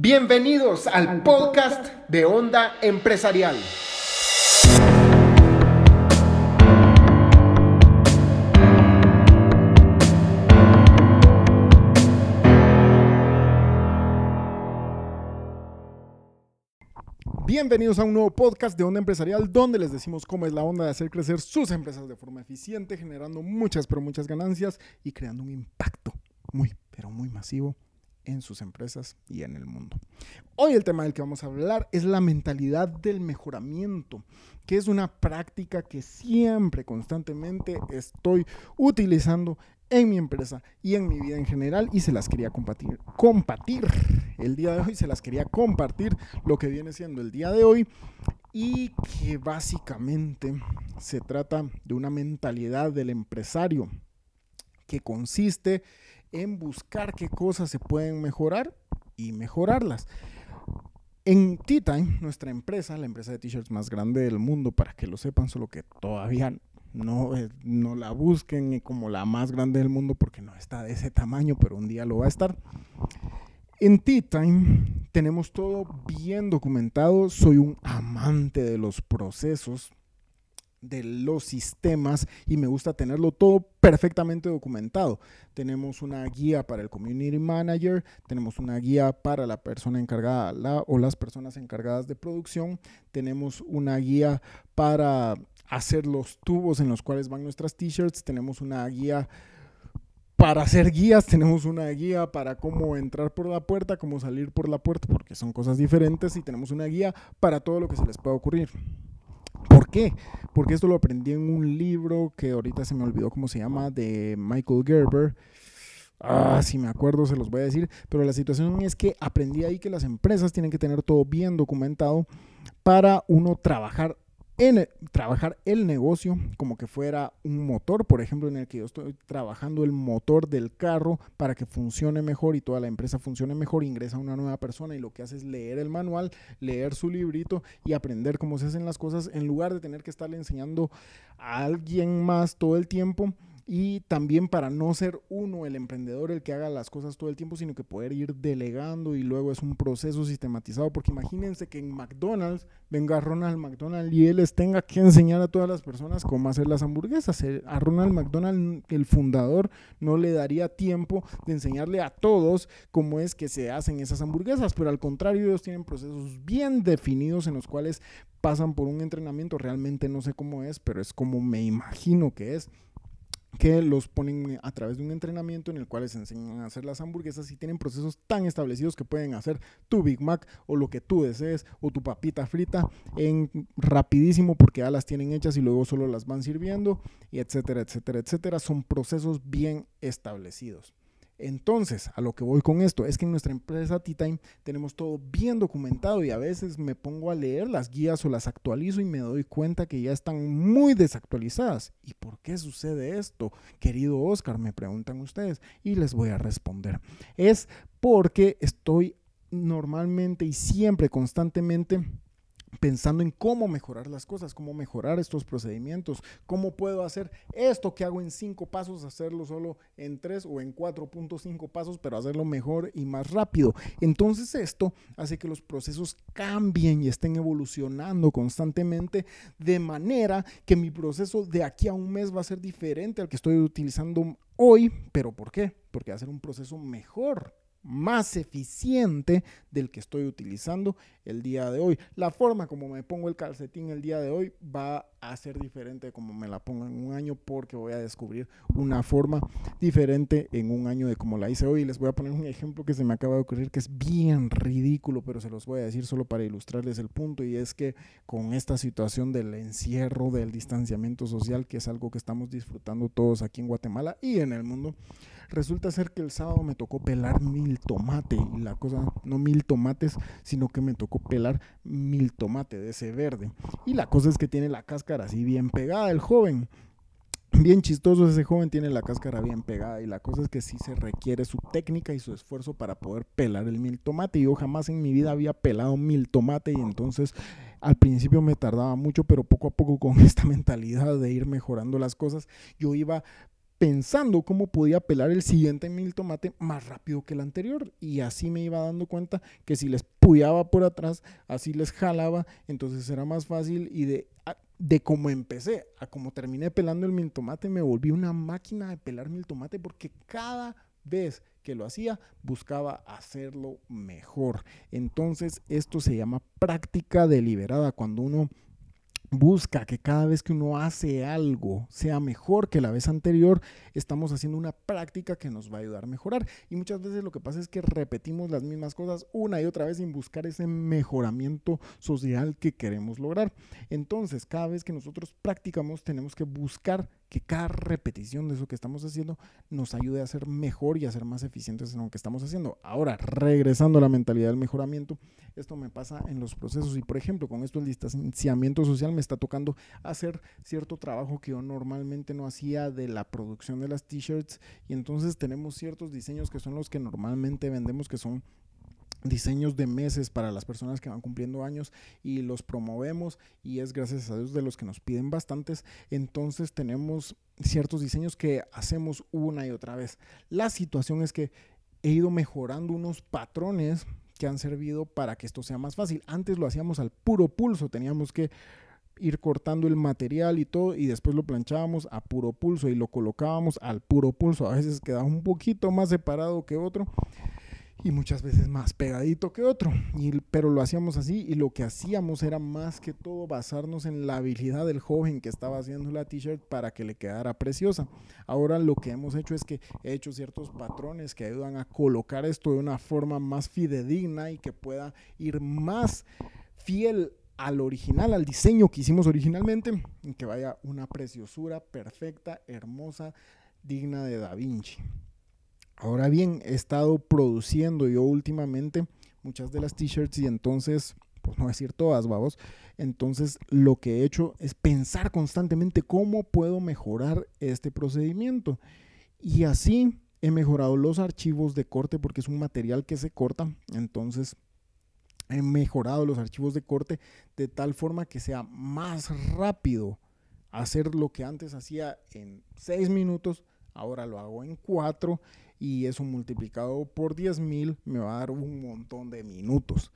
Bienvenidos al podcast de Onda Empresarial. Bienvenidos a un nuevo podcast de Onda Empresarial donde les decimos cómo es la onda de hacer crecer sus empresas de forma eficiente, generando muchas pero muchas ganancias y creando un impacto muy pero muy masivo en sus empresas y en el mundo. Hoy el tema del que vamos a hablar es la mentalidad del mejoramiento, que es una práctica que siempre, constantemente estoy utilizando en mi empresa y en mi vida en general y se las quería compartir. Compartir el día de hoy, se las quería compartir lo que viene siendo el día de hoy y que básicamente se trata de una mentalidad del empresario que consiste en buscar qué cosas se pueden mejorar y mejorarlas. En T-Time, nuestra empresa, la empresa de t-shirts más grande del mundo, para que lo sepan, solo que todavía no, eh, no la busquen como la más grande del mundo porque no está de ese tamaño, pero un día lo va a estar. En T-Time tenemos todo bien documentado. Soy un amante de los procesos de los sistemas y me gusta tenerlo todo perfectamente documentado. Tenemos una guía para el community manager, tenemos una guía para la persona encargada o las personas encargadas de producción, tenemos una guía para hacer los tubos en los cuales van nuestras t-shirts, tenemos una guía para hacer guías, tenemos una guía para cómo entrar por la puerta, cómo salir por la puerta, porque son cosas diferentes y tenemos una guía para todo lo que se les pueda ocurrir. ¿Por qué? Porque esto lo aprendí en un libro que ahorita se me olvidó cómo se llama, de Michael Gerber. Ah, si me acuerdo se los voy a decir, pero la situación es que aprendí ahí que las empresas tienen que tener todo bien documentado para uno trabajar en trabajar el negocio como que fuera un motor, por ejemplo, en el que yo estoy trabajando el motor del carro para que funcione mejor y toda la empresa funcione mejor, ingresa una nueva persona y lo que hace es leer el manual, leer su librito y aprender cómo se hacen las cosas en lugar de tener que estarle enseñando a alguien más todo el tiempo y también para no ser uno el emprendedor el que haga las cosas todo el tiempo, sino que poder ir delegando y luego es un proceso sistematizado, porque imagínense que en McDonald's venga Ronald McDonald y él les tenga que enseñar a todas las personas cómo hacer las hamburguesas. A Ronald McDonald, el fundador, no le daría tiempo de enseñarle a todos cómo es que se hacen esas hamburguesas, pero al contrario, ellos tienen procesos bien definidos en los cuales pasan por un entrenamiento, realmente no sé cómo es, pero es como me imagino que es que los ponen a través de un entrenamiento en el cual les enseñan a hacer las hamburguesas y tienen procesos tan establecidos que pueden hacer tu Big Mac o lo que tú desees o tu papita frita en rapidísimo porque ya las tienen hechas y luego solo las van sirviendo y etcétera, etcétera, etcétera. Son procesos bien establecidos. Entonces, a lo que voy con esto es que en nuestra empresa T-Time tenemos todo bien documentado y a veces me pongo a leer las guías o las actualizo y me doy cuenta que ya están muy desactualizadas. ¿Y por qué sucede esto? Querido Oscar, me preguntan ustedes y les voy a responder. Es porque estoy normalmente y siempre constantemente pensando en cómo mejorar las cosas, cómo mejorar estos procedimientos, cómo puedo hacer esto que hago en cinco pasos, hacerlo solo en tres o en 4.5 pasos, pero hacerlo mejor y más rápido. Entonces esto hace que los procesos cambien y estén evolucionando constantemente de manera que mi proceso de aquí a un mes va a ser diferente al que estoy utilizando hoy, pero ¿por qué? Porque va a ser un proceso mejor más eficiente del que estoy utilizando el día de hoy. La forma como me pongo el calcetín el día de hoy va a ser diferente como me la pongo en un año porque voy a descubrir una forma diferente en un año de como la hice hoy. Les voy a poner un ejemplo que se me acaba de ocurrir que es bien ridículo, pero se los voy a decir solo para ilustrarles el punto y es que con esta situación del encierro, del distanciamiento social, que es algo que estamos disfrutando todos aquí en Guatemala y en el mundo, Resulta ser que el sábado me tocó pelar mil tomate y la cosa, no mil tomates, sino que me tocó pelar mil tomate de ese verde. Y la cosa es que tiene la así bien pegada el joven. Bien chistoso ese joven tiene la cáscara bien pegada y la cosa es que sí se requiere su técnica y su esfuerzo para poder pelar el mil tomate. Yo jamás en mi vida había pelado mil tomate y entonces al principio me tardaba mucho, pero poco a poco con esta mentalidad de ir mejorando las cosas, yo iba pensando cómo podía pelar el siguiente mil tomate más rápido que el anterior. Y así me iba dando cuenta que si les puyaba por atrás, así les jalaba, entonces era más fácil. Y de, de cómo empecé a cómo terminé pelando el mil tomate, me volví una máquina de pelar mil tomate porque cada vez que lo hacía, buscaba hacerlo mejor. Entonces, esto se llama práctica deliberada. Cuando uno busca que cada vez que uno hace algo sea mejor que la vez anterior, estamos haciendo una práctica que nos va a ayudar a mejorar. Y muchas veces lo que pasa es que repetimos las mismas cosas una y otra vez sin buscar ese mejoramiento social que queremos lograr. Entonces, cada vez que nosotros practicamos, tenemos que buscar que cada repetición de eso que estamos haciendo nos ayude a ser mejor y a ser más eficientes en lo que estamos haciendo. Ahora, regresando a la mentalidad del mejoramiento, esto me pasa en los procesos y, por ejemplo, con esto el distanciamiento social me está tocando hacer cierto trabajo que yo normalmente no hacía de la producción de las t-shirts y entonces tenemos ciertos diseños que son los que normalmente vendemos que son diseños de meses para las personas que van cumpliendo años y los promovemos y es gracias a Dios de los que nos piden bastantes. Entonces tenemos ciertos diseños que hacemos una y otra vez. La situación es que he ido mejorando unos patrones que han servido para que esto sea más fácil. Antes lo hacíamos al puro pulso, teníamos que ir cortando el material y todo y después lo planchábamos a puro pulso y lo colocábamos al puro pulso. A veces quedaba un poquito más separado que otro y muchas veces más pegadito que otro. Y, pero lo hacíamos así y lo que hacíamos era más que todo basarnos en la habilidad del joven que estaba haciendo la t-shirt para que le quedara preciosa. Ahora lo que hemos hecho es que he hecho ciertos patrones que ayudan a colocar esto de una forma más fidedigna y que pueda ir más fiel al original, al diseño que hicimos originalmente, y que vaya una preciosura perfecta, hermosa, digna de Da Vinci. Ahora bien, he estado produciendo yo últimamente muchas de las t-shirts y entonces, pues no decir todas, vamos, entonces lo que he hecho es pensar constantemente cómo puedo mejorar este procedimiento. Y así he mejorado los archivos de corte porque es un material que se corta, entonces he mejorado los archivos de corte de tal forma que sea más rápido hacer lo que antes hacía en seis minutos, ahora lo hago en cuatro y eso multiplicado por 10.000 me va a dar un montón de minutos.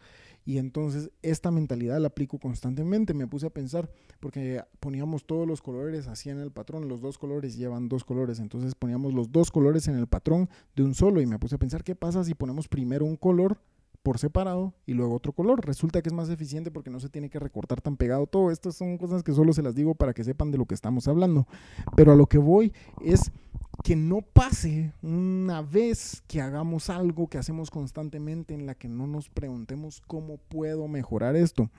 Y entonces esta mentalidad la aplico constantemente. Me puse a pensar, porque poníamos todos los colores así en el patrón, los dos colores llevan dos colores, entonces poníamos los dos colores en el patrón de un solo y me puse a pensar qué pasa si ponemos primero un color por separado y luego otro color. Resulta que es más eficiente porque no se tiene que recortar tan pegado todo. Estas son cosas que solo se las digo para que sepan de lo que estamos hablando. Pero a lo que voy es que no pase una vez que hagamos algo que hacemos constantemente en la que no nos preguntemos cómo puedo mejorar esto.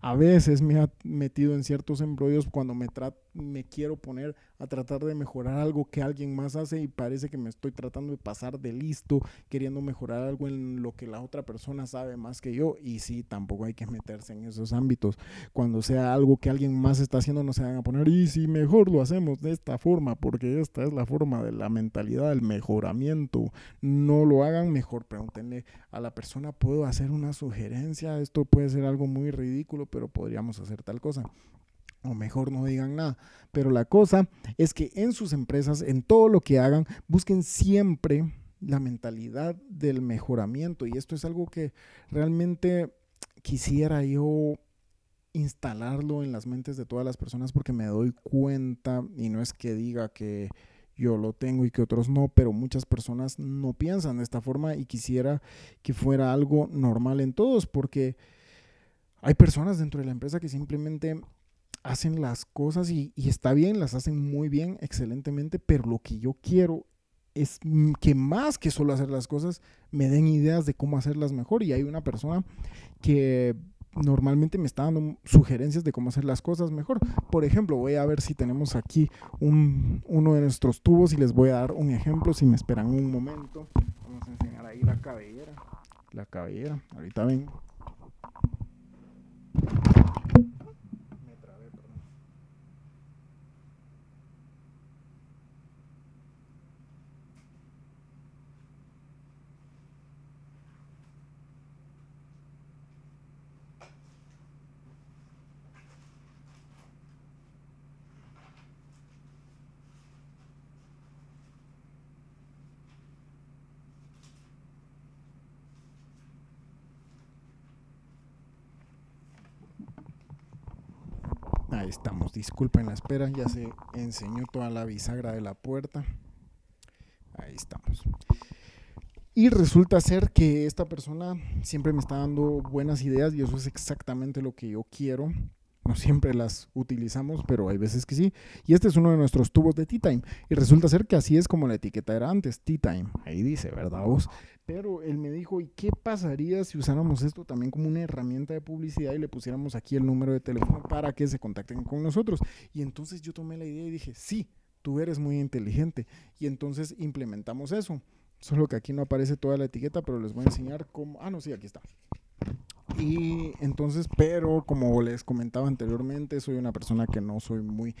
A veces me ha metido en ciertos embrollos cuando me, me quiero poner a tratar de mejorar algo que alguien más hace y parece que me estoy tratando de pasar de listo, queriendo mejorar algo en lo que la otra persona sabe más que yo. Y sí, tampoco hay que meterse en esos ámbitos. Cuando sea algo que alguien más está haciendo, no se van a poner, y si mejor lo hacemos de esta forma, porque esta es la forma de la mentalidad del mejoramiento. No lo hagan mejor, pregúntenle a la persona, ¿puedo hacer una sugerencia? Esto puede ser algo muy ridículo pero podríamos hacer tal cosa. O mejor no digan nada. Pero la cosa es que en sus empresas, en todo lo que hagan, busquen siempre la mentalidad del mejoramiento. Y esto es algo que realmente quisiera yo instalarlo en las mentes de todas las personas porque me doy cuenta, y no es que diga que yo lo tengo y que otros no, pero muchas personas no piensan de esta forma y quisiera que fuera algo normal en todos porque hay personas dentro de la empresa que simplemente hacen las cosas y, está bien, las hacen muy bien, excelentemente, pero lo que yo quiero es que más que solo hacer las cosas, me den ideas de cómo hacerlas mejor. Y hay una persona que normalmente me está dando sugerencias de cómo hacer las cosas mejor. Por ejemplo, voy a ver si tenemos aquí uno de nuestros tubos y les voy a dar un ejemplo. Si me esperan un momento, vamos a enseñar ahí la cabellera. La cabellera, ahorita ven. Ahí estamos, disculpen la espera, ya se enseñó toda la bisagra de la puerta. Ahí estamos. Y resulta ser que esta persona siempre me está dando buenas ideas y eso es exactamente lo que yo quiero. No siempre las utilizamos, pero hay veces que sí. Y este es uno de nuestros tubos de Tea Time. Y resulta ser que así es como la etiqueta era antes, Tea Time. Ahí dice, ¿verdad vos? Pero él me dijo, ¿y qué pasaría si usáramos esto también como una herramienta de publicidad y le pusiéramos aquí el número de teléfono para que se contacten con nosotros? Y entonces yo tomé la idea y dije, sí, tú eres muy inteligente. Y entonces implementamos eso. Solo que aquí no aparece toda la etiqueta, pero les voy a enseñar cómo... Ah, no, sí, aquí está. Y entonces, pero como les comentaba anteriormente, soy una persona que no soy muy,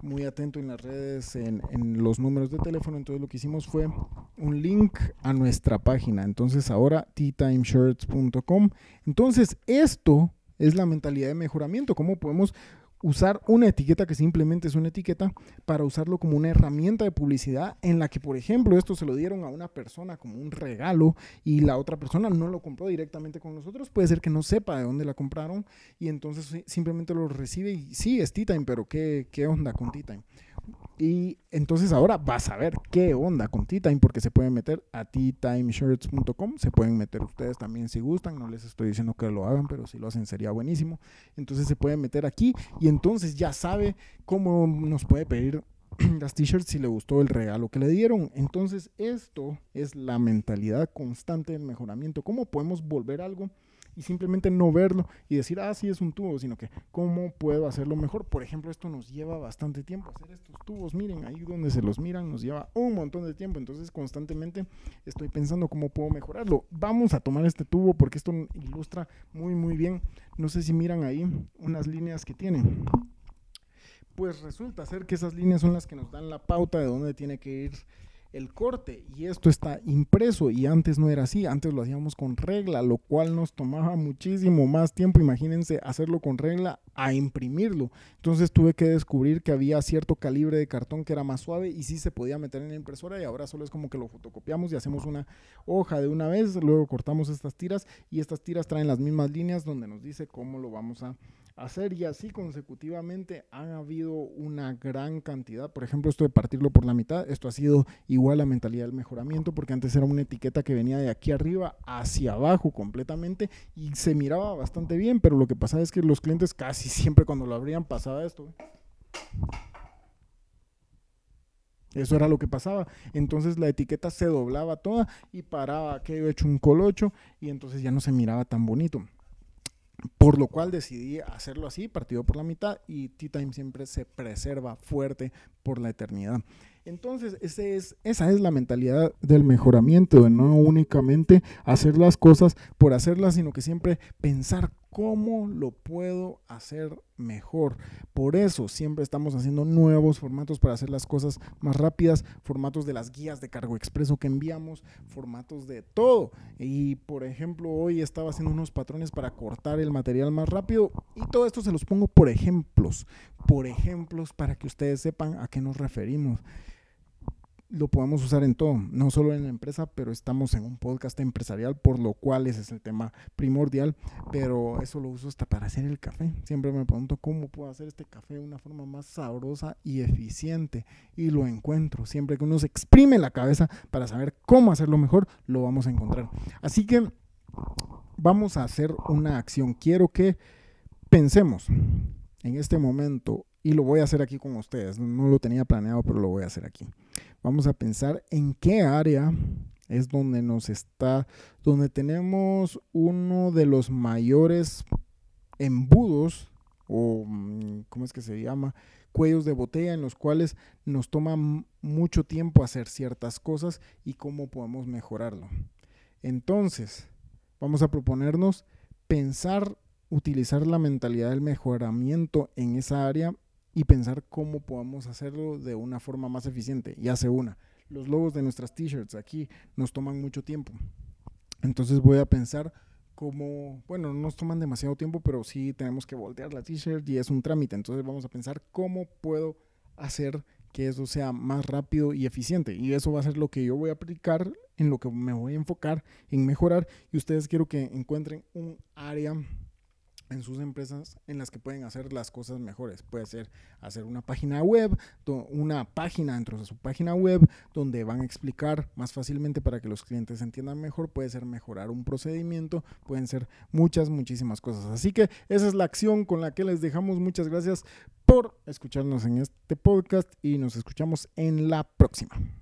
muy atento en las redes, en, los números de teléfono. Entonces lo que hicimos fue un link a nuestra página. Entonces ahora teatimeshirts.com. Entonces esto es la mentalidad de mejoramiento. ¿Cómo podemos usar una etiqueta que simplemente es una etiqueta para usarlo como una herramienta de publicidad en la que, por ejemplo, esto se lo dieron a una persona como un regalo y la otra persona no lo compró directamente con nosotros, puede ser que no sepa de dónde la compraron y entonces simplemente lo recibe y sí, es T-Time, pero ¿qué, ¿qué onda con T-Time? Y entonces ahora vas a ver qué onda con T-Time, porque se pueden meter a ttimeshirts.com, se pueden meter ustedes también si gustan, no les estoy diciendo que lo hagan, pero si lo hacen sería buenísimo. Entonces se pueden meter aquí y entonces ya sabe cómo nos puede pedir las t-shirts si le gustó el regalo que le dieron. Entonces esto es la mentalidad constante del mejoramiento. ¿Cómo podemos volver algo? Y simplemente no verlo y decir, ah, sí es un tubo, sino que cómo puedo hacerlo mejor. Por ejemplo, esto nos lleva bastante tiempo hacer estos tubos. Miren, ahí donde se los miran nos lleva un montón de tiempo. Entonces, constantemente estoy pensando cómo puedo mejorarlo. Vamos a tomar este tubo porque esto ilustra muy, muy bien. No sé si miran ahí unas líneas que tiene pues resulta ser que esas líneas son las que nos dan la pauta de dónde tiene que ir el corte y esto está impreso y antes no era así, antes lo hacíamos con regla, lo cual nos tomaba muchísimo más tiempo, imagínense hacerlo con regla a imprimirlo. Entonces tuve que descubrir que había cierto calibre de cartón que era más suave y sí se podía meter en la impresora y ahora solo es como que lo fotocopiamos y hacemos una hoja de una vez, luego cortamos estas tiras y estas tiras traen las mismas líneas donde nos dice cómo lo vamos a hacer y así consecutivamente han habido una gran cantidad. Por ejemplo, esto de partirlo por la mitad, esto ha sido igual a mentalidad del mejoramiento porque antes era una etiqueta que venía de aquí arriba hacia abajo completamente y se miraba bastante bien, pero lo que pasaba es que los clientes casi siempre cuando lo abrían pasaba esto. Eso era lo que pasaba. Entonces la etiqueta se doblaba toda y paraba aquello hecho un colocho y entonces ya no se miraba tan bonito. Por lo cual decidí hacerlo así, partido por la mitad, y Tea Time siempre se preserva fuerte por la eternidad. Entonces, ese es, esa es la mentalidad del mejoramiento, de no únicamente hacer las cosas por hacerlas, sino que siempre pensar cómo lo puedo hacer mejor. Por eso siempre estamos haciendo nuevos formatos para hacer las cosas más rápidas, formatos de las guías de cargo expreso que enviamos, formatos de todo. Y por ejemplo, hoy estaba haciendo unos patrones para cortar el material más rápido y todo esto se los pongo por ejemplos, por ejemplos para que ustedes sepan a qué nos referimos lo podemos usar en todo, no solo en la empresa, pero estamos en un podcast empresarial, por lo cual ese es el tema primordial, pero eso lo uso hasta para hacer el café. Siempre me pregunto cómo puedo hacer este café de una forma más sabrosa y eficiente y lo encuentro. Siempre que uno se exprime la cabeza para saber cómo hacerlo mejor, lo vamos a encontrar. Así que vamos a hacer una acción. Quiero que pensemos en este momento y lo voy a hacer aquí con ustedes. No lo tenía planeado, pero lo voy a hacer aquí vamos a pensar en qué área es donde nos está, donde tenemos uno de los mayores embudos o mm, ¿cómo es que se llama? cuellos de botella en los cuales nos toma mucho tiempo hacer ciertas cosas y cómo podemos mejorarlo. Entonces, vamos a proponernos pensar, utilizar la mentalidad del mejoramiento en esa área y pensar cómo podemos hacerlo de una forma más eficiente. Y hace una. Los logos de nuestras t-shirts aquí nos toman mucho tiempo. Entonces voy a pensar cómo, bueno, no nos toman demasiado tiempo, pero sí tenemos que voltear la t-shirt y es un trámite. Entonces vamos a pensar cómo puedo hacer que eso sea más rápido y eficiente. Y eso va a ser lo que yo voy a aplicar, en lo que me voy a enfocar, en mejorar. Y ustedes quiero que encuentren un área en sus empresas en las que pueden hacer las cosas mejores. Puede ser hacer una página web, una página dentro de su página web donde van a explicar más fácilmente para que los clientes entiendan mejor. Puede ser mejorar un procedimiento, pueden ser muchas, muchísimas cosas. Así que esa es la acción con la que les dejamos. Muchas gracias por escucharnos en este podcast y nos escuchamos en la próxima.